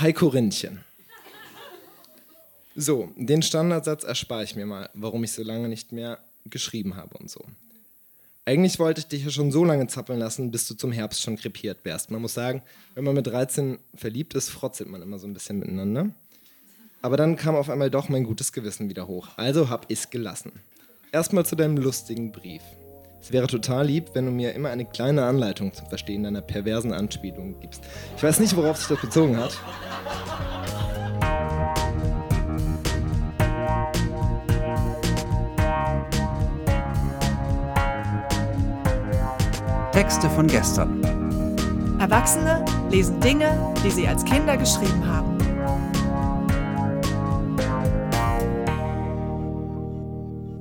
Hi Korintchen. So, den Standardsatz erspare ich mir mal, warum ich so lange nicht mehr geschrieben habe und so. Eigentlich wollte ich dich ja schon so lange zappeln lassen, bis du zum Herbst schon krepiert wärst. Man muss sagen, wenn man mit 13 verliebt ist, frotzelt man immer so ein bisschen miteinander. Aber dann kam auf einmal doch mein gutes Gewissen wieder hoch. Also hab ich's gelassen. Erstmal zu deinem lustigen Brief. Es wäre total lieb, wenn du mir immer eine kleine Anleitung zum Verstehen deiner perversen Anspielung gibst. Ich weiß nicht, worauf sich das bezogen hat. Texte von gestern. Erwachsene lesen Dinge, die sie als Kinder geschrieben haben.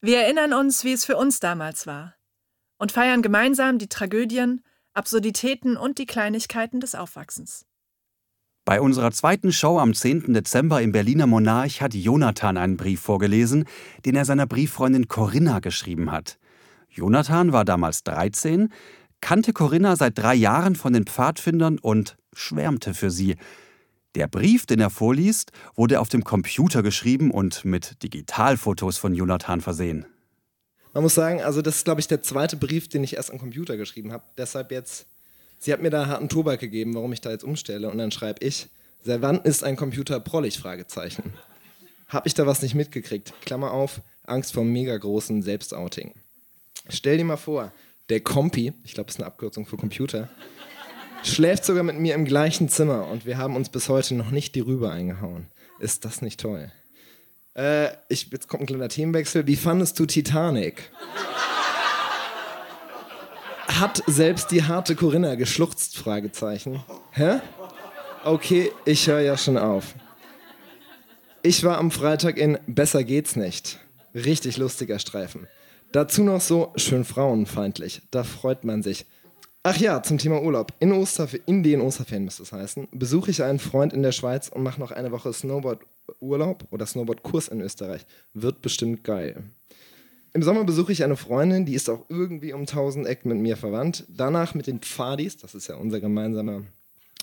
Wir erinnern uns, wie es für uns damals war und feiern gemeinsam die Tragödien, Absurditäten und die Kleinigkeiten des Aufwachsens. Bei unserer zweiten Show am 10. Dezember im Berliner Monarch hat Jonathan einen Brief vorgelesen, den er seiner Brieffreundin Corinna geschrieben hat. Jonathan war damals 13, kannte Corinna seit drei Jahren von den Pfadfindern und schwärmte für sie. Der Brief, den er vorliest, wurde auf dem Computer geschrieben und mit Digitalfotos von Jonathan versehen. Man muss sagen, also das ist, glaube ich, der zweite Brief, den ich erst am Computer geschrieben habe. Deshalb jetzt, sie hat mir da harten Tobak gegeben, warum ich da jetzt umstelle. Und dann schreibe ich, seit wann ist ein Computer prollig? Fragezeichen. Hab ich da was nicht mitgekriegt? Klammer auf, Angst vor mega großen Selbstouting. Stell dir mal vor, der Compi, ich glaube, das ist eine Abkürzung für Computer, schläft sogar mit mir im gleichen Zimmer und wir haben uns bis heute noch nicht die Rübe eingehauen. Ist das nicht toll? Äh, ich, jetzt kommt ein kleiner Themenwechsel. Wie fandest du Titanic? Hat selbst die harte Corinna geschluchzt? Fragezeichen. Hä? Okay, ich höre ja schon auf. Ich war am Freitag in Besser geht's nicht. Richtig lustiger Streifen. Dazu noch so schön frauenfeindlich. Da freut man sich. Ach ja, zum Thema Urlaub. In, Osterf in den Osterferien müsste es heißen, besuche ich einen Freund in der Schweiz und mache noch eine Woche Snowboard-Urlaub oder Snowboard-Kurs in Österreich. Wird bestimmt geil. Im Sommer besuche ich eine Freundin, die ist auch irgendwie um tausend Ecken mit mir verwandt. Danach mit den Pfadis, das ist ja unser gemeinsamer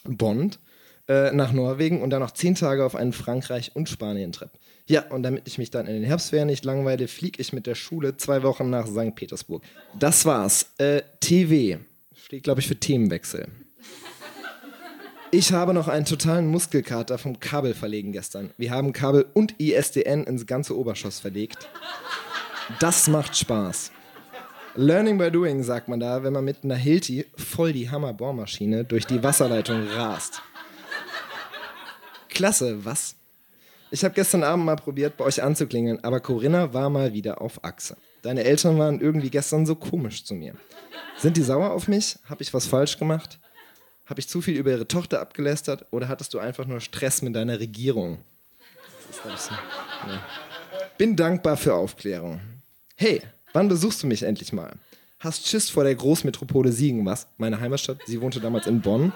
Bond, äh, nach Norwegen und dann noch zehn Tage auf einen Frankreich- und Spanien-Trip. Ja, und damit ich mich dann in den Herbstferien nicht langweile, fliege ich mit der Schule zwei Wochen nach St. Petersburg. Das war's. Äh, TV. Steht, glaube ich, für Themenwechsel. Ich habe noch einen totalen Muskelkater vom Kabel verlegen gestern. Wir haben Kabel und ISDN ins ganze Oberschoss verlegt. Das macht Spaß. Learning by doing, sagt man da, wenn man mit einer Hilti voll die Hammerbohrmaschine durch die Wasserleitung rast. Klasse, was? Ich habe gestern Abend mal probiert, bei euch anzuklingeln, aber Corinna war mal wieder auf Achse. Deine Eltern waren irgendwie gestern so komisch zu mir. Sind die sauer auf mich? Habe ich was falsch gemacht? Habe ich zu viel über ihre Tochter abgelästert oder hattest du einfach nur Stress mit deiner Regierung? So. Bin dankbar für Aufklärung. Hey, wann besuchst du mich endlich mal? Hast Schiss vor der Großmetropole Siegen, was? Meine Heimatstadt, sie wohnte damals in Bonn.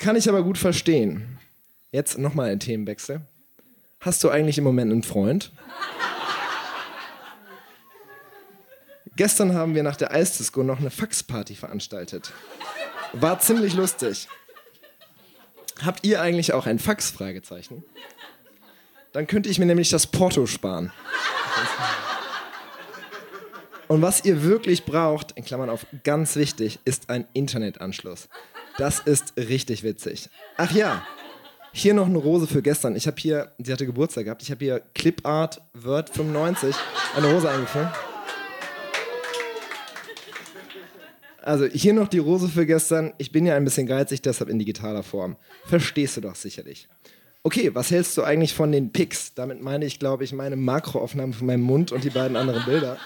Kann ich aber gut verstehen. Jetzt nochmal ein Themenwechsel. Hast du eigentlich im Moment einen Freund? Gestern haben wir nach der Eisdisco noch eine Faxparty veranstaltet. War ziemlich lustig. Habt ihr eigentlich auch ein Fax? Fragezeichen. Dann könnte ich mir nämlich das Porto sparen. Und was ihr wirklich braucht, in Klammern auf ganz wichtig, ist ein Internetanschluss. Das ist richtig witzig. Ach ja, hier noch eine Rose für gestern. Ich habe hier, sie hatte Geburtstag gehabt, ich habe hier Clipart Word 95 eine Rose eingeführt. Also hier noch die Rose für gestern. Ich bin ja ein bisschen geizig, deshalb in digitaler Form. Verstehst du doch sicherlich. Okay, was hältst du eigentlich von den Pics? Damit meine ich, glaube ich, meine Makroaufnahme von meinem Mund und die beiden anderen Bilder.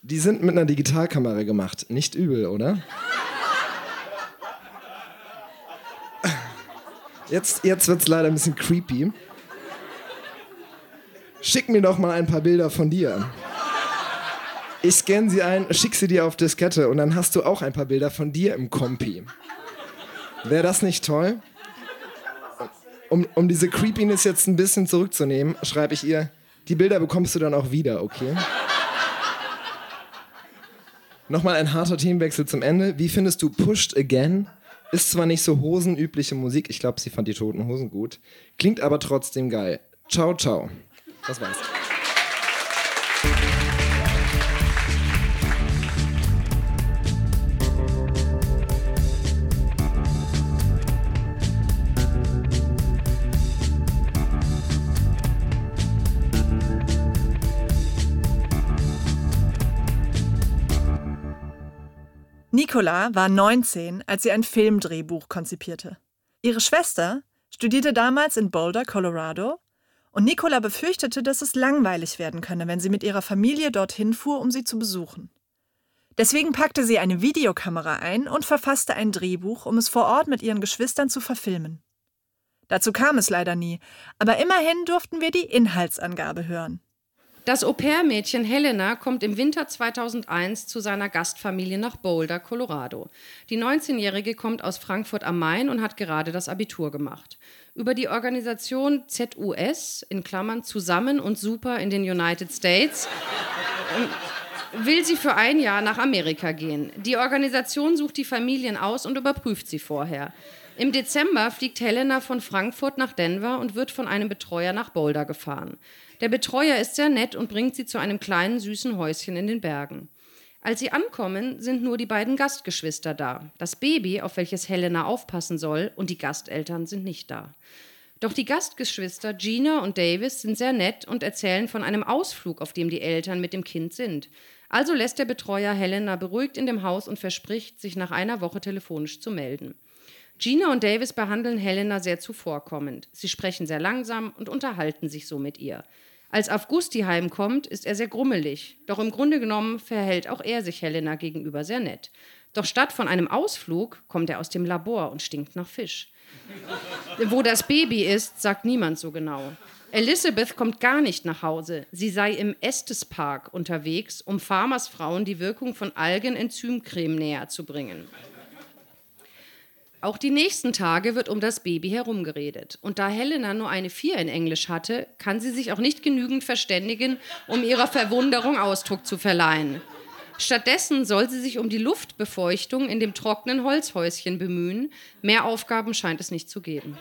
Die sind mit einer Digitalkamera gemacht. Nicht übel, oder? Jetzt, jetzt wird es leider ein bisschen creepy. Schick mir doch mal ein paar Bilder von dir. Ich scanne sie ein, schick sie dir auf Diskette und dann hast du auch ein paar Bilder von dir im Kompi. Wäre das nicht toll? Um, um diese Creepiness jetzt ein bisschen zurückzunehmen, schreibe ich ihr, die Bilder bekommst du dann auch wieder, okay? Nochmal ein harter Themenwechsel zum Ende. Wie findest du Pushed Again? Ist zwar nicht so hosenübliche Musik, ich glaube, sie fand die Toten Hosen gut, klingt aber trotzdem geil. Ciao, ciao. Das war's. Nicola war 19, als sie ein Filmdrehbuch konzipierte. Ihre Schwester studierte damals in Boulder, Colorado, und Nicola befürchtete, dass es langweilig werden könne, wenn sie mit ihrer Familie dorthin fuhr, um sie zu besuchen. Deswegen packte sie eine Videokamera ein und verfasste ein Drehbuch, um es vor Ort mit ihren Geschwistern zu verfilmen. Dazu kam es leider nie, aber immerhin durften wir die Inhaltsangabe hören. Das Au-pair-Mädchen Helena kommt im Winter 2001 zu seiner Gastfamilie nach Boulder, Colorado. Die 19-Jährige kommt aus Frankfurt am Main und hat gerade das Abitur gemacht. Über die Organisation ZUS, in Klammern zusammen und super in den United States, will sie für ein Jahr nach Amerika gehen. Die Organisation sucht die Familien aus und überprüft sie vorher. Im Dezember fliegt Helena von Frankfurt nach Denver und wird von einem Betreuer nach Boulder gefahren. Der Betreuer ist sehr nett und bringt sie zu einem kleinen süßen Häuschen in den Bergen. Als sie ankommen, sind nur die beiden Gastgeschwister da. Das Baby, auf welches Helena aufpassen soll, und die Gasteltern sind nicht da. Doch die Gastgeschwister Gina und Davis sind sehr nett und erzählen von einem Ausflug, auf dem die Eltern mit dem Kind sind. Also lässt der Betreuer Helena beruhigt in dem Haus und verspricht, sich nach einer Woche telefonisch zu melden. Gina und Davis behandeln Helena sehr zuvorkommend. Sie sprechen sehr langsam und unterhalten sich so mit ihr. Als Avgusti heimkommt, ist er sehr grummelig, doch im Grunde genommen verhält auch er sich Helena gegenüber sehr nett. Doch statt von einem Ausflug kommt er aus dem Labor und stinkt nach Fisch. Wo das Baby ist, sagt niemand so genau. Elizabeth kommt gar nicht nach Hause. Sie sei im Estes Park unterwegs, um Farmersfrauen die Wirkung von Algenenzymcreme näher zu bringen. Auch die nächsten Tage wird um das Baby herumgeredet. Und da Helena nur eine Vier in Englisch hatte, kann sie sich auch nicht genügend verständigen, um ihrer Verwunderung Ausdruck zu verleihen. Stattdessen soll sie sich um die Luftbefeuchtung in dem trockenen Holzhäuschen bemühen. Mehr Aufgaben scheint es nicht zu geben.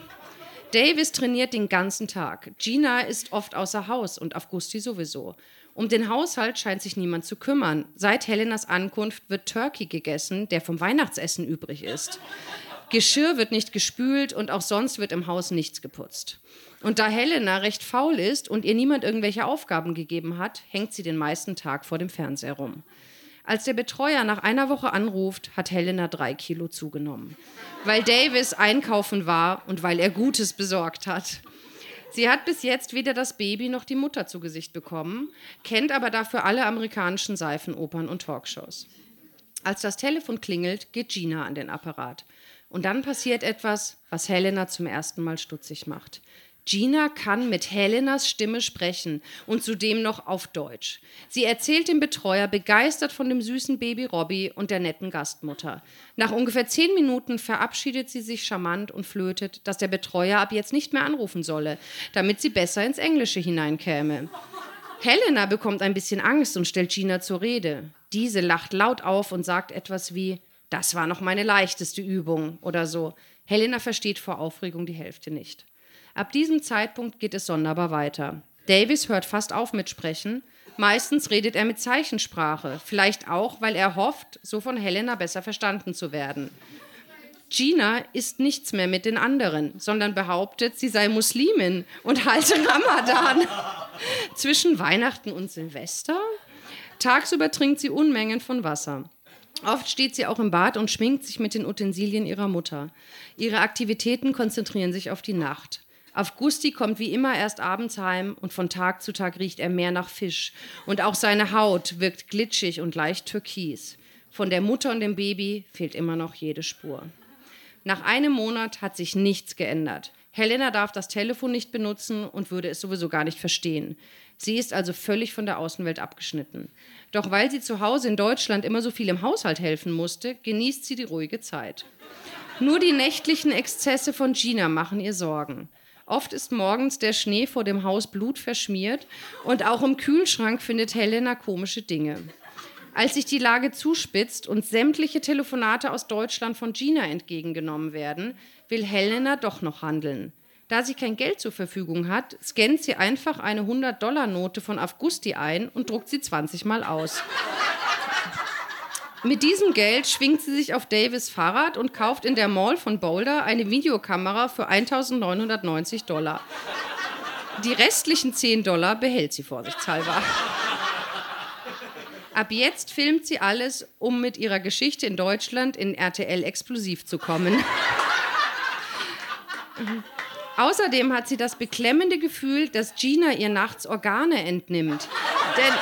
Davis trainiert den ganzen Tag. Gina ist oft außer Haus und Augusti sowieso. Um den Haushalt scheint sich niemand zu kümmern. Seit Helenas Ankunft wird Turkey gegessen, der vom Weihnachtsessen übrig ist. Geschirr wird nicht gespült und auch sonst wird im Haus nichts geputzt. Und da Helena recht faul ist und ihr niemand irgendwelche Aufgaben gegeben hat, hängt sie den meisten Tag vor dem Fernseher rum. Als der Betreuer nach einer Woche anruft, hat Helena drei Kilo zugenommen, weil Davis einkaufen war und weil er Gutes besorgt hat. Sie hat bis jetzt weder das Baby noch die Mutter zu Gesicht bekommen, kennt aber dafür alle amerikanischen Seifenopern und Talkshows. Als das Telefon klingelt, geht Gina an den Apparat. Und dann passiert etwas, was Helena zum ersten Mal stutzig macht. Gina kann mit Helenas Stimme sprechen und zudem noch auf Deutsch. Sie erzählt dem Betreuer begeistert von dem süßen Baby Robbie und der netten Gastmutter. Nach ungefähr zehn Minuten verabschiedet sie sich charmant und flötet, dass der Betreuer ab jetzt nicht mehr anrufen solle, damit sie besser ins Englische hineinkäme. Helena bekommt ein bisschen Angst und stellt Gina zur Rede. Diese lacht laut auf und sagt etwas wie das war noch meine leichteste Übung oder so. Helena versteht vor Aufregung die Hälfte nicht. Ab diesem Zeitpunkt geht es sonderbar weiter. Davis hört fast auf mit Sprechen. Meistens redet er mit Zeichensprache, vielleicht auch, weil er hofft, so von Helena besser verstanden zu werden. Gina isst nichts mehr mit den anderen, sondern behauptet, sie sei Muslimin und halte Ramadan. Zwischen Weihnachten und Silvester? Tagsüber trinkt sie Unmengen von Wasser. Oft steht sie auch im Bad und schminkt sich mit den Utensilien ihrer Mutter. Ihre Aktivitäten konzentrieren sich auf die Nacht. Avgusti kommt wie immer erst abends heim und von Tag zu Tag riecht er mehr nach Fisch. Und auch seine Haut wirkt glitschig und leicht türkis. Von der Mutter und dem Baby fehlt immer noch jede Spur. Nach einem Monat hat sich nichts geändert. Helena darf das Telefon nicht benutzen und würde es sowieso gar nicht verstehen. Sie ist also völlig von der Außenwelt abgeschnitten. Doch weil sie zu Hause in Deutschland immer so viel im Haushalt helfen musste, genießt sie die ruhige Zeit. Nur die nächtlichen Exzesse von Gina machen ihr Sorgen. Oft ist morgens der Schnee vor dem Haus blutverschmiert und auch im Kühlschrank findet Helena komische Dinge. Als sich die Lage zuspitzt und sämtliche Telefonate aus Deutschland von Gina entgegengenommen werden, will Helena doch noch handeln. Da sie kein Geld zur Verfügung hat, scannt sie einfach eine 100-Dollar-Note von Avgusti ein und druckt sie 20 Mal aus. Mit diesem Geld schwingt sie sich auf Davis Fahrrad und kauft in der Mall von Boulder eine Videokamera für 1990 Dollar. Die restlichen 10 Dollar behält sie vorsichtshalber. Ab jetzt filmt sie alles, um mit ihrer Geschichte in Deutschland in RTL explosiv zu kommen. Außerdem hat sie das beklemmende Gefühl, dass Gina ihr nachts Organe entnimmt. Denn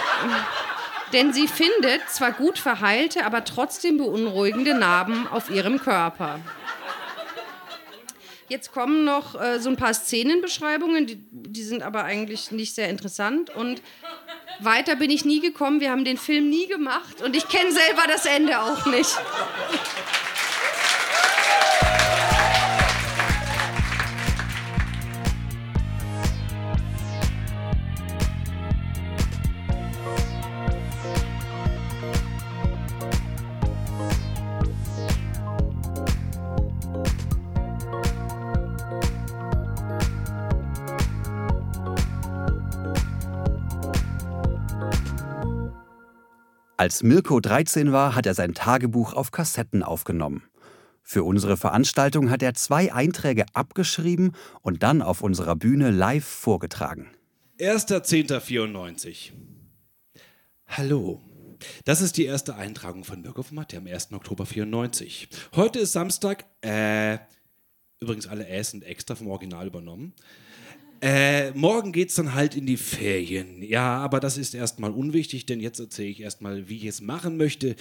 denn sie findet zwar gut verheilte, aber trotzdem beunruhigende Narben auf ihrem Körper. Jetzt kommen noch äh, so ein paar Szenenbeschreibungen, die, die, sind aber eigentlich nicht sehr interessant. Und weiter bin ich nie gekommen. Wir haben den Film nie gemacht und ich kenne selber das Ende auch nicht. Als Mirko 13 war, hat er sein Tagebuch auf Kassetten aufgenommen. Für unsere Veranstaltung hat er zwei Einträge abgeschrieben und dann auf unserer Bühne live vorgetragen. 1.10.94. Hallo. Das ist die erste Eintragung von Mirko von Mathe am 1. Oktober 94. Heute ist Samstag. Äh, übrigens alle Äs sind extra vom Original übernommen. Äh, morgen geht's dann halt in die Ferien. Ja, aber das ist erstmal unwichtig, denn jetzt erzähle ich erstmal, wie ich es machen möchte.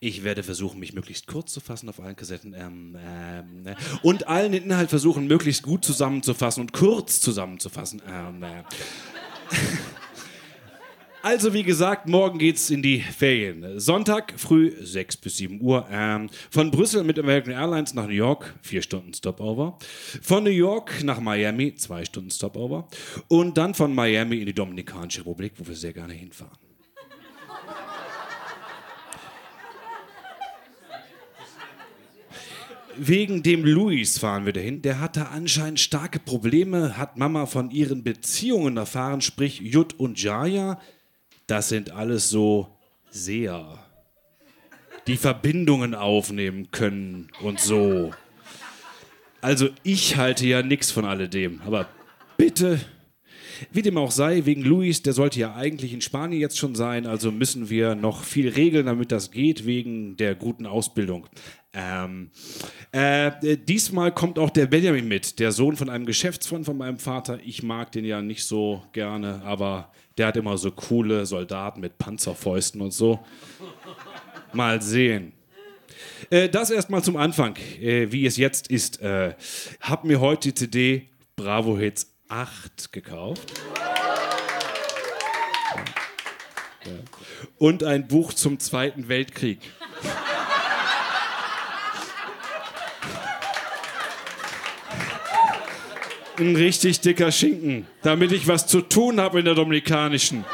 Ich werde versuchen, mich möglichst kurz zu fassen auf allen Kassetten ähm, ähm, äh, und allen Inhalt versuchen, möglichst gut zusammenzufassen und kurz zusammenzufassen. Ähm, äh. Also wie gesagt, morgen geht's in die Ferien. Sonntag früh 6 bis 7 Uhr. Ähm, von Brüssel mit American Airlines nach New York, 4 Stunden Stopover. Von New York nach Miami, 2 Stunden Stopover. Und dann von Miami in die Dominikanische Republik, wo wir sehr gerne hinfahren. Wegen dem Luis fahren wir dahin. Der hatte anscheinend starke Probleme, hat Mama von ihren Beziehungen erfahren, sprich Jut und Jaya das sind alles so Seher, die Verbindungen aufnehmen können und so. Also ich halte ja nichts von alledem, aber bitte, wie dem auch sei, wegen Luis, der sollte ja eigentlich in Spanien jetzt schon sein, also müssen wir noch viel regeln, damit das geht, wegen der guten Ausbildung. Ähm, äh, diesmal kommt auch der Benjamin mit, der Sohn von einem Geschäftsfreund von meinem Vater. Ich mag den ja nicht so gerne, aber der hat immer so coole Soldaten mit Panzerfäusten und so. Mal sehen. Äh, das erstmal zum Anfang, äh, wie es jetzt ist. Äh, hab mir heute die CD Bravo Hits 8 gekauft. Ja. Und ein Buch zum Zweiten Weltkrieg. Ein richtig dicker Schinken, damit ich was zu tun habe in der Dominikanischen.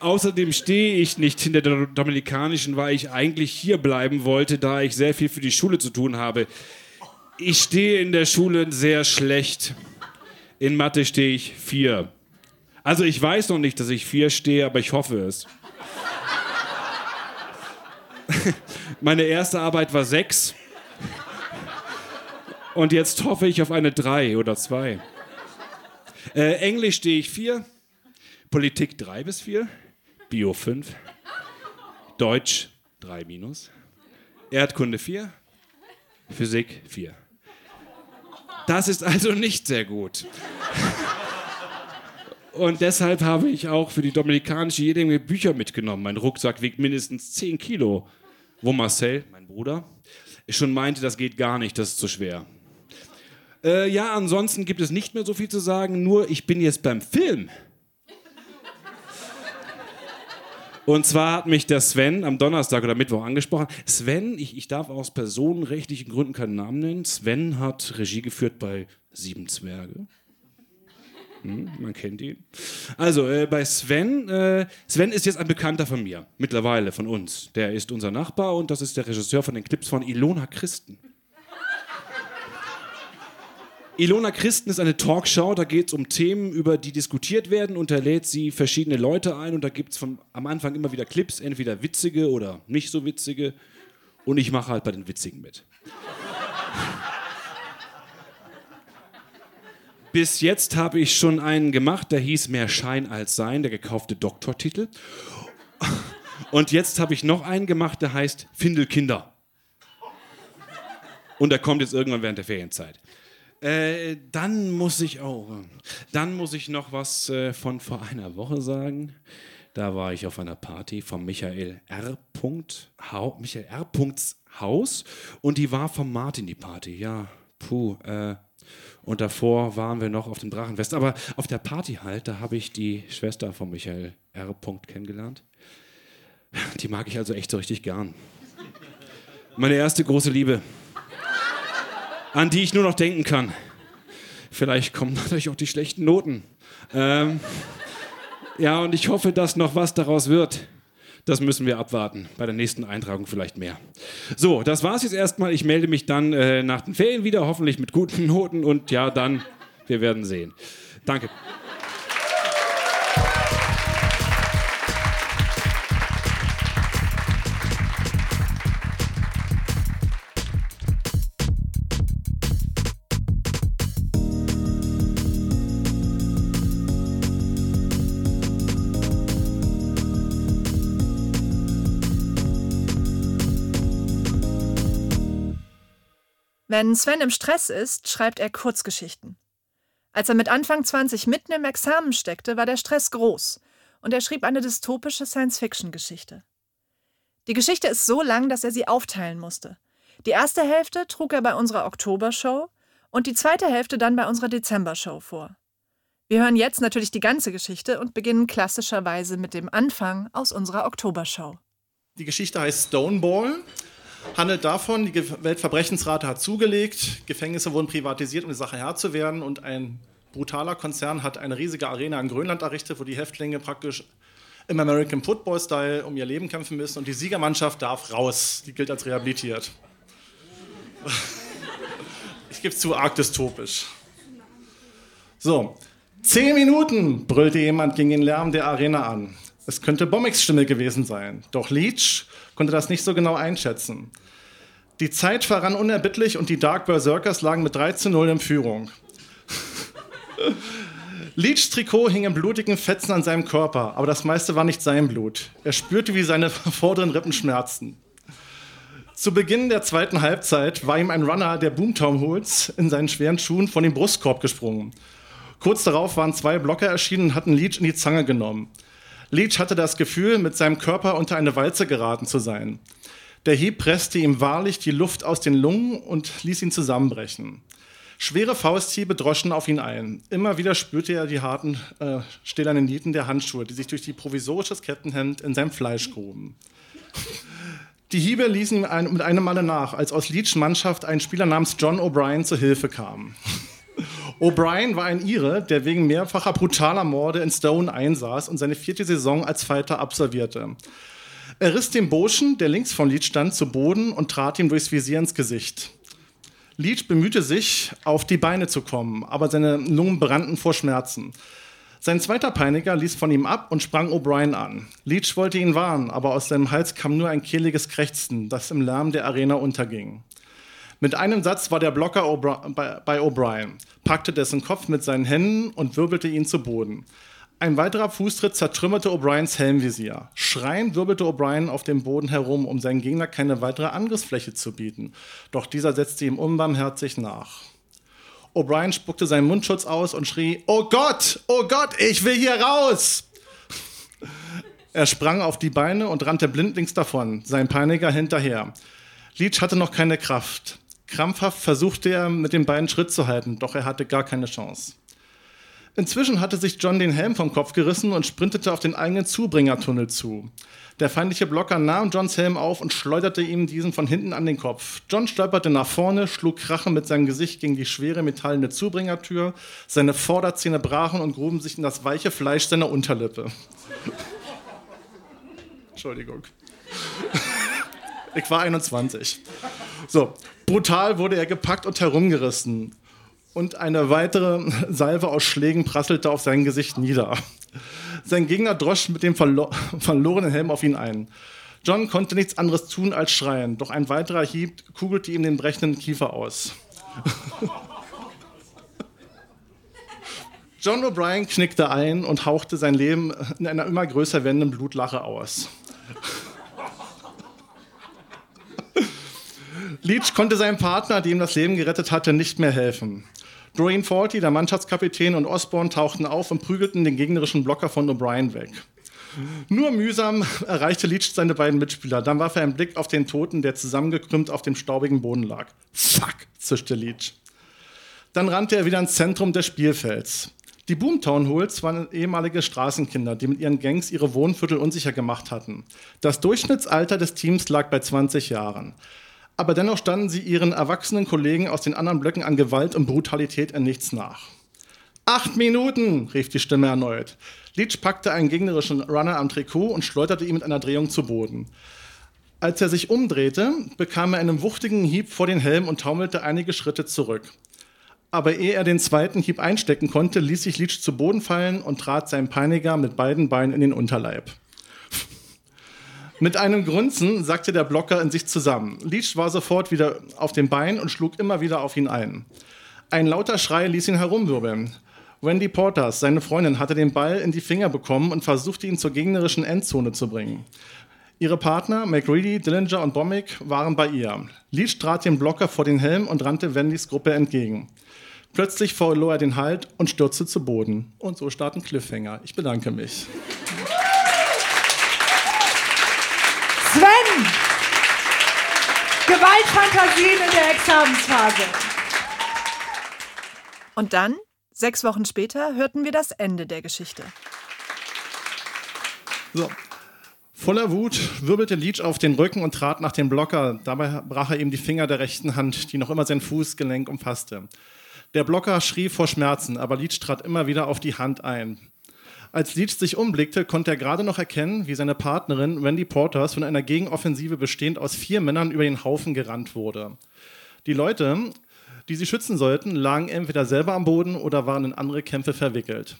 Außerdem stehe ich nicht hinter der Dominikanischen, weil ich eigentlich hier bleiben wollte, da ich sehr viel für die Schule zu tun habe. Ich stehe in der Schule sehr schlecht. In Mathe stehe ich vier. Also ich weiß noch nicht, dass ich vier stehe, aber ich hoffe es. Meine erste Arbeit war sechs. Und jetzt hoffe ich auf eine drei oder zwei. Äh, Englisch stehe ich vier. Politik drei bis vier. Bio fünf. Deutsch drei minus. Erdkunde vier. Physik vier. Das ist also nicht sehr gut. Und deshalb habe ich auch für die dominikanische jede Menge Bücher mitgenommen. Mein Rucksack wiegt mindestens 10 Kilo. Wo Marcel, mein Bruder, schon meinte, das geht gar nicht, das ist zu schwer. Äh, ja, ansonsten gibt es nicht mehr so viel zu sagen, nur ich bin jetzt beim Film. Und zwar hat mich der Sven am Donnerstag oder Mittwoch angesprochen. Sven, ich, ich darf aus personenrechtlichen Gründen keinen Namen nennen. Sven hat Regie geführt bei Sieben Zwerge. Hm, man kennt ihn. Also äh, bei Sven, äh, Sven ist jetzt ein Bekannter von mir, mittlerweile von uns. Der ist unser Nachbar und das ist der Regisseur von den Clips von Ilona Christen. Ilona Christen ist eine Talkshow, da geht es um Themen, über die diskutiert werden und da lädt sie verschiedene Leute ein und da gibt es am Anfang immer wieder Clips, entweder witzige oder nicht so witzige und ich mache halt bei den witzigen mit. Bis jetzt habe ich schon einen gemacht, der hieß Mehr Schein als Sein, der gekaufte Doktortitel. Und jetzt habe ich noch einen gemacht, der heißt Findelkinder. Und der kommt jetzt irgendwann während der Ferienzeit. Äh, dann muss ich auch, dann muss ich noch was äh, von vor einer Woche sagen. Da war ich auf einer Party von Michael R. Hau, Michael R. Haus und die war von Martin die Party. Ja, puh. Äh, und davor waren wir noch auf dem Drachenfest. Aber auf der Party halt, da habe ich die Schwester von Michael R. kennengelernt. Die mag ich also echt so richtig gern. Meine erste große Liebe an die ich nur noch denken kann. Vielleicht kommen natürlich auch die schlechten Noten. Ähm, ja, und ich hoffe, dass noch was daraus wird. Das müssen wir abwarten. Bei der nächsten Eintragung vielleicht mehr. So, das war's jetzt erstmal. Ich melde mich dann äh, nach den Ferien wieder, hoffentlich mit guten Noten. Und ja, dann, wir werden sehen. Danke. Wenn Sven im Stress ist, schreibt er Kurzgeschichten. Als er mit Anfang 20 mitten im Examen steckte, war der Stress groß und er schrieb eine dystopische Science-Fiction-Geschichte. Die Geschichte ist so lang, dass er sie aufteilen musste. Die erste Hälfte trug er bei unserer Oktobershow und die zweite Hälfte dann bei unserer Dezembershow vor. Wir hören jetzt natürlich die ganze Geschichte und beginnen klassischerweise mit dem Anfang aus unserer Oktobershow. Die Geschichte heißt Stoneball handelt davon, die Weltverbrechensrate hat zugelegt, Gefängnisse wurden privatisiert, um die Sache Herr zu werden und ein brutaler Konzern hat eine riesige Arena in Grönland errichtet, wo die Häftlinge praktisch im American Football Style um ihr Leben kämpfen müssen und die Siegermannschaft darf raus. Die gilt als rehabilitiert. Ich gebe es zu arg dystopisch. So, zehn Minuten, brüllte jemand gegen den Lärm der Arena an. Es könnte Bommix Stimme gewesen sein. Doch Leach konnte das nicht so genau einschätzen. Die Zeit verrann unerbittlich und die Dark Berserkers lagen mit 3 zu 0 in Führung. Leachs Trikot hing in blutigen Fetzen an seinem Körper, aber das meiste war nicht sein Blut. Er spürte, wie seine vorderen Rippen schmerzten. Zu Beginn der zweiten Halbzeit war ihm ein Runner der Boomtown Hools in seinen schweren Schuhen von dem Brustkorb gesprungen. Kurz darauf waren zwei Blocker erschienen und hatten Leach in die Zange genommen. Leach hatte das Gefühl, mit seinem Körper unter eine Walze geraten zu sein. Der Hieb presste ihm wahrlich die Luft aus den Lungen und ließ ihn zusammenbrechen. Schwere Fausthiebe droschen auf ihn ein. Immer wieder spürte er die harten, äh, stählernen Nieten der Handschuhe, die sich durch die provisorisches Kettenhemd in sein Fleisch gruben. Die Hiebe ließen ein, mit einem Male nach, als aus Leachs Mannschaft ein Spieler namens John O'Brien zu Hilfe kam. O'Brien war ein Ire, der wegen mehrfacher brutaler Morde in Stone einsaß und seine vierte Saison als Fighter absolvierte. Er riss den Burschen, der links von Leach stand, zu Boden und trat ihm durchs Visier ins Gesicht. Leach bemühte sich, auf die Beine zu kommen, aber seine Lungen brannten vor Schmerzen. Sein zweiter Peiniger ließ von ihm ab und sprang O'Brien an. Leach wollte ihn warnen, aber aus seinem Hals kam nur ein kehliges Krächzen, das im Lärm der Arena unterging. Mit einem Satz war der Blocker bei O'Brien, packte dessen Kopf mit seinen Händen und wirbelte ihn zu Boden. Ein weiterer Fußtritt zertrümmerte O'Briens Helmvisier. Schreiend wirbelte O'Brien auf dem Boden herum, um seinem Gegner keine weitere Angriffsfläche zu bieten. Doch dieser setzte ihm unbarmherzig nach. O'Brien spuckte seinen Mundschutz aus und schrie, Oh Gott, oh Gott, ich will hier raus! Er sprang auf die Beine und rannte blindlings davon, sein Peiniger hinterher. Leach hatte noch keine Kraft. Krampfhaft versuchte er, mit den beiden Schritt zu halten, doch er hatte gar keine Chance. Inzwischen hatte sich John den Helm vom Kopf gerissen und sprintete auf den eigenen Zubringertunnel zu. Der feindliche Blocker nahm Johns Helm auf und schleuderte ihm diesen von hinten an den Kopf. John stolperte nach vorne, schlug krachend mit seinem Gesicht gegen die schwere metallene Zubringertür. Seine Vorderzähne brachen und gruben sich in das weiche Fleisch seiner Unterlippe. Entschuldigung. Ich war 21. So, brutal wurde er gepackt und herumgerissen. Und eine weitere Salve aus Schlägen prasselte auf sein Gesicht nieder. Sein Gegner drosch mit dem verlo verlorenen Helm auf ihn ein. John konnte nichts anderes tun als schreien, doch ein weiterer Hieb kugelte ihm den brechenden Kiefer aus. John O'Brien knickte ein und hauchte sein Leben in einer immer größer werdenden Blutlache aus. Leach konnte seinem Partner, der ihm das Leben gerettet hatte, nicht mehr helfen. Doreen Forty, der Mannschaftskapitän, und Osborne tauchten auf und prügelten den gegnerischen Blocker von O'Brien weg. Nur mühsam erreichte Leach seine beiden Mitspieler. Dann warf er einen Blick auf den Toten, der zusammengekrümmt auf dem staubigen Boden lag. Fuck, zischte Leach. Dann rannte er wieder ins Zentrum des Spielfelds. Die Boomtown Hools waren ehemalige Straßenkinder, die mit ihren Gangs ihre Wohnviertel unsicher gemacht hatten. Das Durchschnittsalter des Teams lag bei 20 Jahren. Aber dennoch standen sie ihren erwachsenen Kollegen aus den anderen Blöcken an Gewalt und Brutalität in nichts nach. Acht Minuten, rief die Stimme erneut. Leach packte einen gegnerischen Runner am Trikot und schleuderte ihn mit einer Drehung zu Boden. Als er sich umdrehte, bekam er einen wuchtigen Hieb vor den Helm und taumelte einige Schritte zurück. Aber ehe er den zweiten Hieb einstecken konnte, ließ sich Leach zu Boden fallen und trat seinem Peiniger mit beiden Beinen in den Unterleib. Mit einem Grunzen sackte der Blocker in sich zusammen. Leach war sofort wieder auf dem Bein und schlug immer wieder auf ihn ein. Ein lauter Schrei ließ ihn herumwirbeln. Wendy Porters, seine Freundin, hatte den Ball in die Finger bekommen und versuchte ihn zur gegnerischen Endzone zu bringen. Ihre Partner, McReady, Dillinger und Bommick, waren bei ihr. Leach trat den Blocker vor den Helm und rannte Wendys Gruppe entgegen. Plötzlich verlor er den Halt und stürzte zu Boden. Und so starten Cliffhanger. Ich bedanke mich. Sven! Gewaltfantasien in der Examensphase. Und dann, sechs Wochen später, hörten wir das Ende der Geschichte. So. Voller Wut wirbelte Leach auf den Rücken und trat nach dem Blocker. Dabei brach er ihm die Finger der rechten Hand, die noch immer sein Fußgelenk umfasste. Der Blocker schrie vor Schmerzen, aber Leach trat immer wieder auf die Hand ein. Als Leach sich umblickte, konnte er gerade noch erkennen, wie seine Partnerin Wendy Porters von einer Gegenoffensive bestehend aus vier Männern über den Haufen gerannt wurde. Die Leute, die sie schützen sollten, lagen entweder selber am Boden oder waren in andere Kämpfe verwickelt.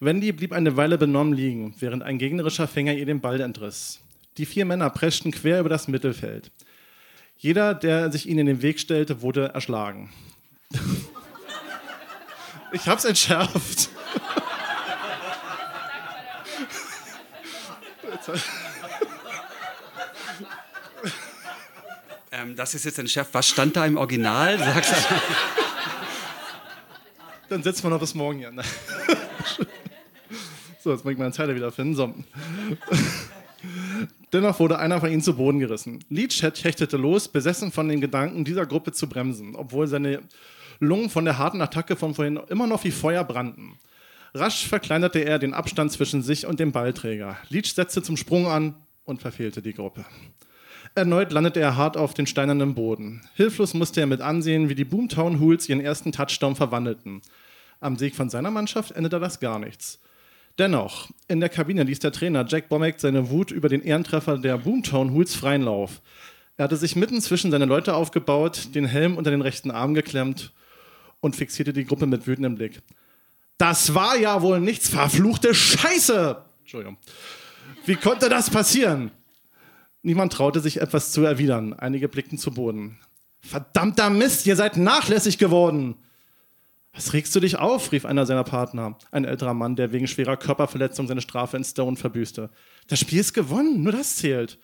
Wendy blieb eine Weile benommen liegen, während ein gegnerischer Fänger ihr den Ball entriss. Die vier Männer preschten quer über das Mittelfeld. Jeder, der sich ihnen in den Weg stellte, wurde erschlagen. Ich hab's entschärft. Ähm, das ist jetzt entschärft. Was stand da im Original? Sag's Dann setzen wir noch bis morgen hier. So, jetzt muss ich meine Zeile wiederfinden. So. Dennoch wurde einer von ihnen zu Boden gerissen. Leach hechtete los, besessen von den Gedanken, dieser Gruppe zu bremsen, obwohl seine Lungen von der harten Attacke von vorhin immer noch wie Feuer brannten. Rasch verkleinerte er den Abstand zwischen sich und dem Ballträger. Leach setzte zum Sprung an und verfehlte die Gruppe. Erneut landete er hart auf den steinernen Boden. Hilflos musste er mit ansehen, wie die Boomtown Hools ihren ersten Touchdown verwandelten. Am Sieg von seiner Mannschaft endete das gar nichts. Dennoch, in der Kabine ließ der Trainer Jack Bombeck seine Wut über den Ehrentreffer der Boomtown Hools freien Lauf. Er hatte sich mitten zwischen seine Leute aufgebaut, den Helm unter den rechten Arm geklemmt und fixierte die Gruppe mit wütendem Blick. Das war ja wohl nichts, verfluchte Scheiße! Entschuldigung. Wie konnte das passieren? Niemand traute sich etwas zu erwidern. Einige blickten zu Boden. Verdammter Mist, ihr seid nachlässig geworden! Was regst du dich auf? rief einer seiner Partner, ein älterer Mann, der wegen schwerer Körperverletzung seine Strafe in Stone verbüßte. Das Spiel ist gewonnen, nur das zählt.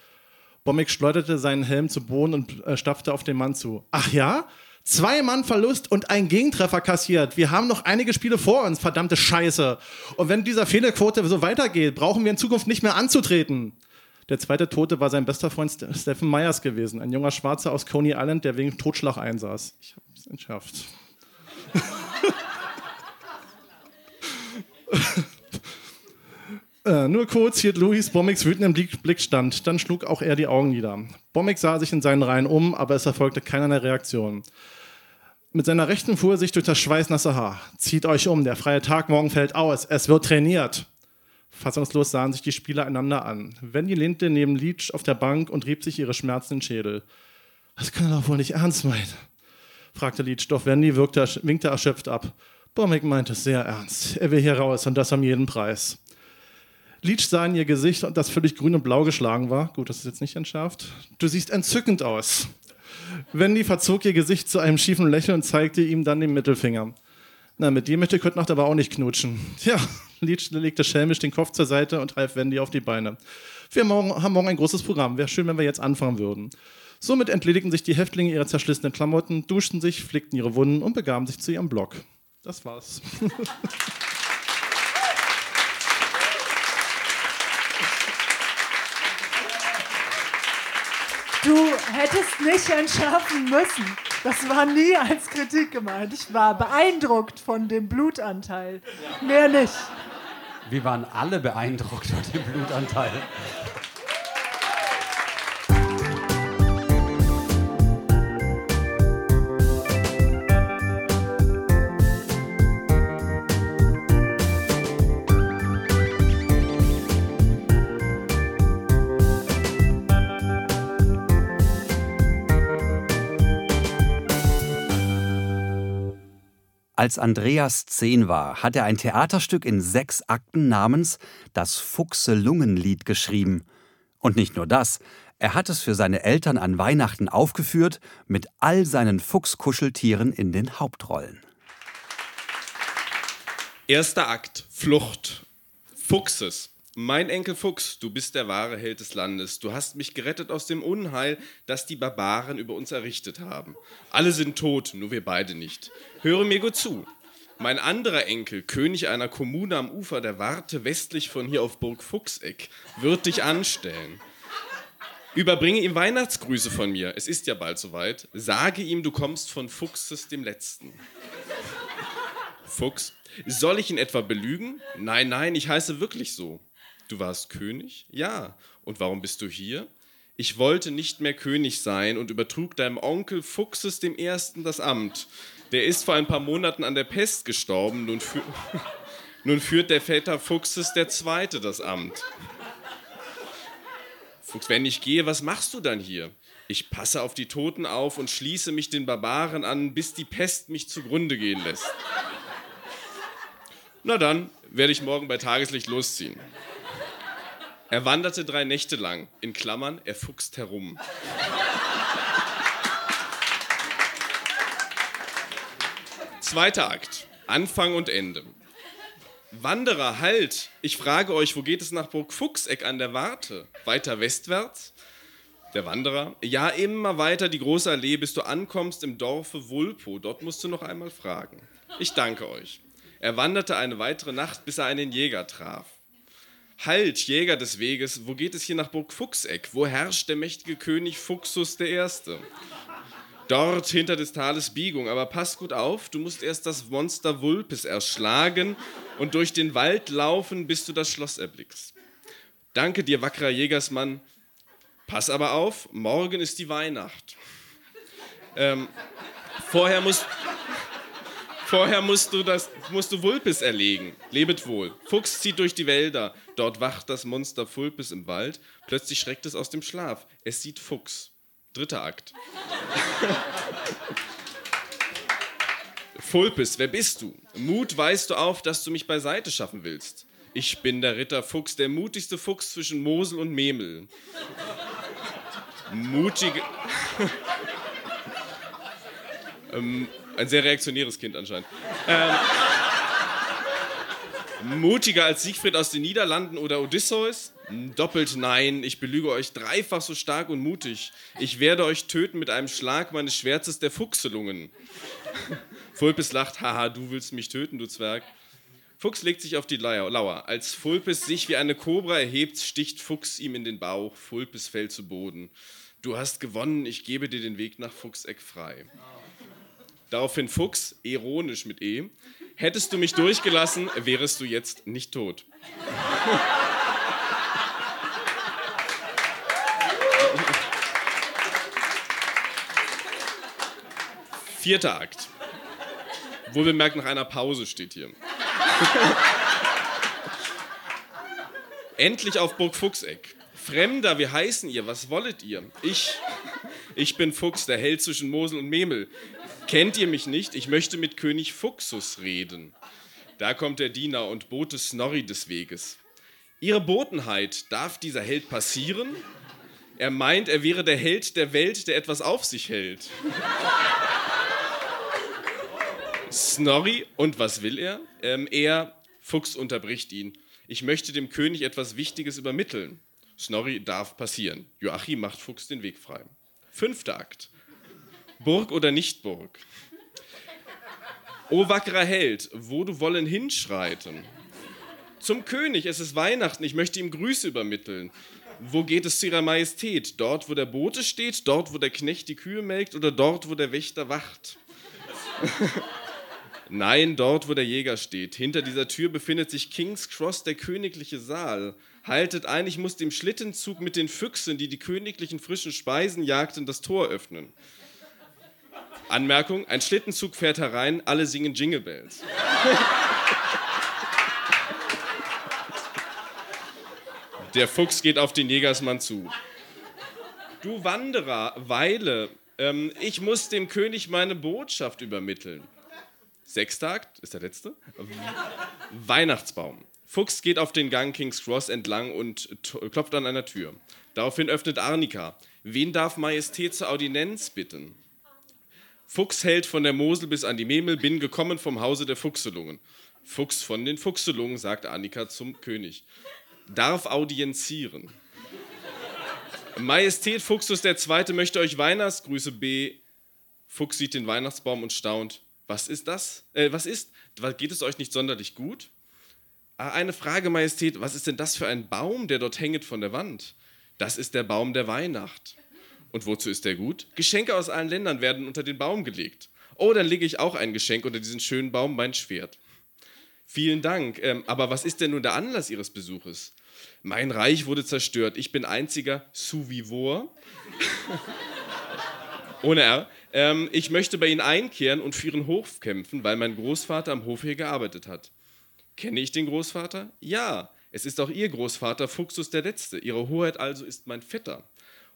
Bommick schleuderte seinen Helm zu Boden und äh, stapfte auf den Mann zu. Ach ja? Zwei Mann Verlust und ein Gegentreffer kassiert. Wir haben noch einige Spiele vor uns, verdammte Scheiße. Und wenn dieser Fehlerquote so weitergeht, brauchen wir in Zukunft nicht mehr anzutreten. Der zweite Tote war sein bester Freund Stephen Myers gewesen, ein junger Schwarzer aus Coney Island, der wegen Totschlag einsaß. Ich habe es entschärft. Äh, nur kurz hielt Louis Bommix wütenden Blick stand. Dann schlug auch er die Augen nieder. Bommix sah sich in seinen Reihen um, aber es erfolgte keinerlei Reaktion. Mit seiner Rechten fuhr er sich durch das schweißnasse Haar. Zieht euch um, der freie Tag morgen fällt aus. Es wird trainiert. Fassungslos sahen sich die Spieler einander an. Wendy lehnte neben Leach auf der Bank und rieb sich ihre schmerzenden Schädel. Das kann er doch wohl nicht ernst meinen, fragte Leach, doch Wendy wirkte, winkte erschöpft ab. Bommig meint es sehr ernst. Er will hier raus und das um jeden Preis. Leach sah in ihr Gesicht, das völlig grün und blau geschlagen war. Gut, das ist jetzt nicht entschärft. Du siehst entzückend aus. Wendy verzog ihr Gesicht zu einem schiefen Lächeln und zeigte ihm dann den Mittelfinger. Na, mit dir möchte Kurt Nacht aber auch nicht knutschen. Tja, Leach legte schelmisch den Kopf zur Seite und half Wendy auf die Beine. Wir morgen, haben morgen ein großes Programm. Wäre schön, wenn wir jetzt anfangen würden. Somit entledigten sich die Häftlinge ihrer zerschlissenen Klamotten, duschten sich, flickten ihre Wunden und begaben sich zu ihrem Block. Das war's. Du hättest nicht entschärfen müssen. Das war nie als Kritik gemeint. Ich war beeindruckt von dem Blutanteil. Mehr nicht. Wir waren alle beeindruckt von dem Blutanteil. Als Andreas zehn war, hat er ein Theaterstück in sechs Akten namens Das Fuchse-Lungenlied geschrieben. Und nicht nur das, er hat es für seine Eltern an Weihnachten aufgeführt, mit all seinen Fuchskuscheltieren in den Hauptrollen. Erster Akt: Flucht. Fuchses. Mein Enkel Fuchs, du bist der wahre Held des Landes. Du hast mich gerettet aus dem Unheil, das die Barbaren über uns errichtet haben. Alle sind tot, nur wir beide nicht. Höre mir gut zu. Mein anderer Enkel, König einer Kommune am Ufer der Warte westlich von hier auf Burg Fuchseck, wird dich anstellen. Überbringe ihm Weihnachtsgrüße von mir. Es ist ja bald soweit. Sage ihm, du kommst von Fuchses dem Letzten. Fuchs, soll ich ihn etwa belügen? Nein, nein, ich heiße wirklich so. Du warst König? Ja. Und warum bist du hier? Ich wollte nicht mehr König sein und übertrug deinem Onkel Fuchses dem Ersten das Amt. Der ist vor ein paar Monaten an der Pest gestorben. Nun, fü nun führt der Vetter Fuchses der Zweite das Amt. Fuchs, wenn ich gehe, was machst du dann hier? Ich passe auf die Toten auf und schließe mich den Barbaren an, bis die Pest mich zugrunde gehen lässt. Na dann werde ich morgen bei Tageslicht losziehen. Er wanderte drei Nächte lang, in Klammern, er fuchst herum. Zweiter Akt, Anfang und Ende. Wanderer, halt! Ich frage euch, wo geht es nach Burg Fuchseck an der Warte? Weiter westwärts? Der Wanderer, ja, immer weiter die große Allee, bis du ankommst im Dorfe Vulpo. Dort musst du noch einmal fragen. Ich danke euch. Er wanderte eine weitere Nacht, bis er einen Jäger traf. Halt, Jäger des Weges, wo geht es hier nach Burg Fuchseck? Wo herrscht der mächtige König Fuchsus I.? Dort hinter des Tales Biegung, aber pass gut auf, du musst erst das Monster Vulpes erschlagen und durch den Wald laufen, bis du das Schloss erblickst. Danke dir, wackerer Jägersmann. Pass aber auf, morgen ist die Weihnacht. Ähm, vorher musst, Vorher musst du, das, musst du Vulpes erlegen. Lebet wohl. Fuchs zieht durch die Wälder. Dort wacht das Monster Vulpes im Wald. Plötzlich schreckt es aus dem Schlaf. Es sieht Fuchs. Dritter Akt. Fulpes, wer bist du? Mut weist du auf, dass du mich beiseite schaffen willst. Ich bin der Ritter Fuchs, der mutigste Fuchs zwischen Mosel und Memel. Mutige. ähm, ein sehr reaktionäres Kind anscheinend. Ähm, Mutiger als Siegfried aus den Niederlanden oder Odysseus? Doppelt nein, ich belüge euch dreifach so stark und mutig. Ich werde euch töten mit einem Schlag meines Schwertes der Fuchselungen. Fulpes lacht, haha, du willst mich töten, du Zwerg. Fuchs legt sich auf die Lauer. Als Fulpes sich wie eine Kobra erhebt, sticht Fuchs ihm in den Bauch. Fulpes fällt zu Boden. Du hast gewonnen, ich gebe dir den Weg nach Fuchseck frei. Daraufhin Fuchs, ironisch mit E, hättest du mich durchgelassen, wärest du jetzt nicht tot. Vierter Akt. Wohlbemerkt nach einer Pause steht hier. Endlich auf Burg Fuchseck. Fremder, wie heißen ihr? Was wollet ihr? Ich, ich bin Fuchs, der Held zwischen Mosel und Memel. Kennt ihr mich nicht? Ich möchte mit König Fuchsus reden. Da kommt der Diener und bote Snorri des Weges. Ihre Botenheit, darf dieser Held passieren? Er meint, er wäre der Held der Welt, der etwas auf sich hält. Snorri, und was will er? Ähm, er, Fuchs unterbricht ihn. Ich möchte dem König etwas Wichtiges übermitteln. Snorri darf passieren. Joachim macht Fuchs den Weg frei. Fünfter Akt. Burg oder nicht Burg? O wackerer Held, wo du wollen hinschreiten? Zum König, es ist Weihnachten, ich möchte ihm Grüße übermitteln. Wo geht es zu ihrer Majestät? Dort, wo der Bote steht, dort, wo der Knecht die Kühe melkt oder dort, wo der Wächter wacht? Nein, dort, wo der Jäger steht. Hinter dieser Tür befindet sich King's Cross, der königliche Saal. Haltet ein, ich muss dem Schlittenzug mit den Füchsen, die die königlichen frischen Speisen jagten, das Tor öffnen. Anmerkung: Ein Schlittenzug fährt herein, alle singen Jingle Bells. Der Fuchs geht auf den Jägersmann zu. Du Wanderer, Weile, ähm, ich muss dem König meine Botschaft übermitteln. Sechstag ist der letzte. Weihnachtsbaum. Fuchs geht auf den Gang King's Cross entlang und klopft an einer Tür. Daraufhin öffnet Arnika. Wen darf Majestät zur Audienz bitten? Fuchs hält von der Mosel bis an die Memel, bin gekommen vom Hause der Fuchselungen. Fuchs von den Fuchselungen, sagt Annika zum König. Darf audienzieren. Majestät Fuchsus II. möchte euch Weihnachtsgrüße B. Fuchs sieht den Weihnachtsbaum und staunt. Was ist das? Äh, was ist? Geht es euch nicht sonderlich gut? Ah, eine Frage, Majestät, was ist denn das für ein Baum, der dort hängt von der Wand? Das ist der Baum der Weihnacht. Und wozu ist der gut? Geschenke aus allen Ländern werden unter den Baum gelegt. Oh, dann lege ich auch ein Geschenk unter diesen schönen Baum, mein Schwert. Vielen Dank. Ähm, aber was ist denn nun der Anlass Ihres Besuches? Mein Reich wurde zerstört. Ich bin einziger Souvivor. Ohne R. Ähm, ich möchte bei Ihnen einkehren und für Ihren Hof kämpfen, weil mein Großvater am Hof hier gearbeitet hat. Kenne ich den Großvater? Ja, es ist auch Ihr Großvater Fuchsus der Letzte. Ihre Hoheit also ist mein Vetter.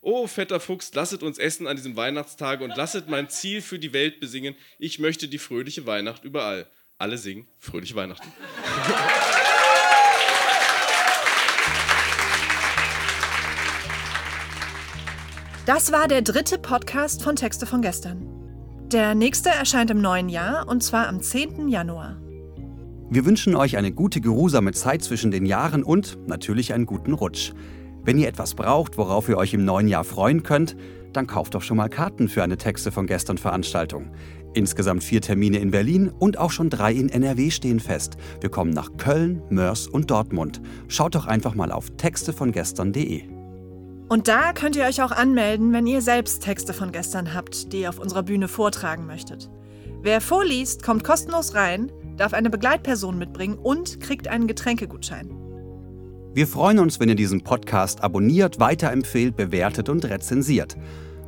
Oh, fetter Fuchs, lasset uns essen an diesem Weihnachtstage und lasset mein Ziel für die Welt besingen. Ich möchte die fröhliche Weihnacht überall. Alle singen fröhliche Weihnachten. Das war der dritte Podcast von Texte von gestern. Der nächste erscheint im neuen Jahr und zwar am 10. Januar. Wir wünschen euch eine gute, geruhsame Zeit zwischen den Jahren und natürlich einen guten Rutsch. Wenn ihr etwas braucht, worauf ihr euch im neuen Jahr freuen könnt, dann kauft doch schon mal Karten für eine Texte von gestern Veranstaltung. Insgesamt vier Termine in Berlin und auch schon drei in NRW stehen fest. Wir kommen nach Köln, Mörs und Dortmund. Schaut doch einfach mal auf textevongestern.de. Und da könnt ihr euch auch anmelden, wenn ihr selbst Texte von gestern habt, die ihr auf unserer Bühne vortragen möchtet. Wer vorliest, kommt kostenlos rein, darf eine Begleitperson mitbringen und kriegt einen Getränkegutschein. Wir freuen uns, wenn ihr diesen Podcast abonniert, weiterempfehlt, bewertet und rezensiert.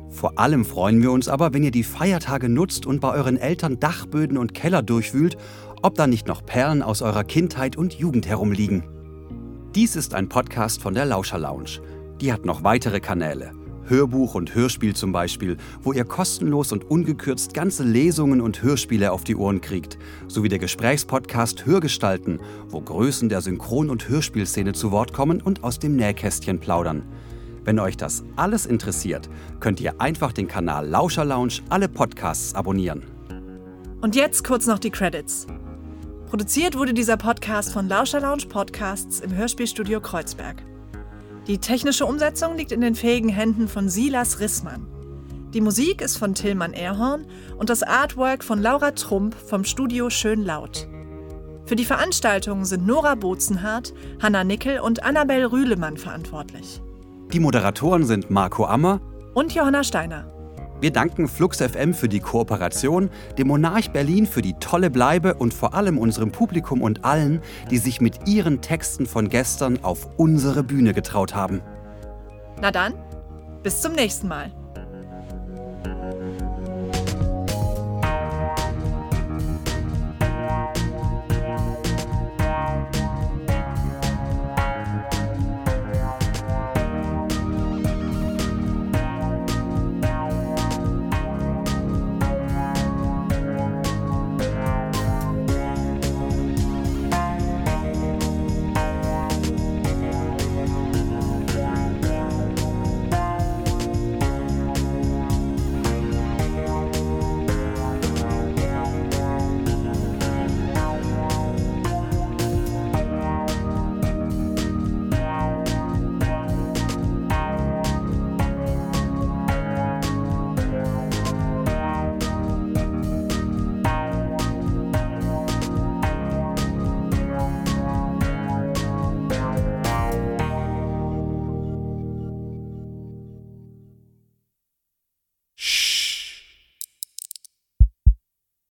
Vor allem freuen wir uns aber, wenn ihr die Feiertage nutzt und bei euren Eltern Dachböden und Keller durchwühlt, ob da nicht noch Perlen aus eurer Kindheit und Jugend herumliegen. Dies ist ein Podcast von der Lauscher Lounge. Die hat noch weitere Kanäle. Hörbuch und Hörspiel zum Beispiel, wo ihr kostenlos und ungekürzt ganze Lesungen und Hörspiele auf die Ohren kriegt, sowie der Gesprächspodcast Hörgestalten, wo Größen der Synchron- und Hörspielszene zu Wort kommen und aus dem Nähkästchen plaudern. Wenn euch das alles interessiert, könnt ihr einfach den Kanal Lauscher Lounge alle Podcasts abonnieren. Und jetzt kurz noch die Credits. Produziert wurde dieser Podcast von Lauscher Lounge Podcasts im Hörspielstudio Kreuzberg. Die technische Umsetzung liegt in den fähigen Händen von Silas Rissmann. Die Musik ist von Tillmann Erhorn und das Artwork von Laura Trump vom Studio Schön Laut. Für die Veranstaltung sind Nora Bozenhardt, Hanna Nickel und Annabel Rühlemann verantwortlich. Die Moderatoren sind Marco Ammer Und Johanna Steiner. Wir danken Flux FM für die Kooperation, dem Monarch Berlin für die tolle Bleibe und vor allem unserem Publikum und allen, die sich mit ihren Texten von gestern auf unsere Bühne getraut haben. Na dann, bis zum nächsten Mal.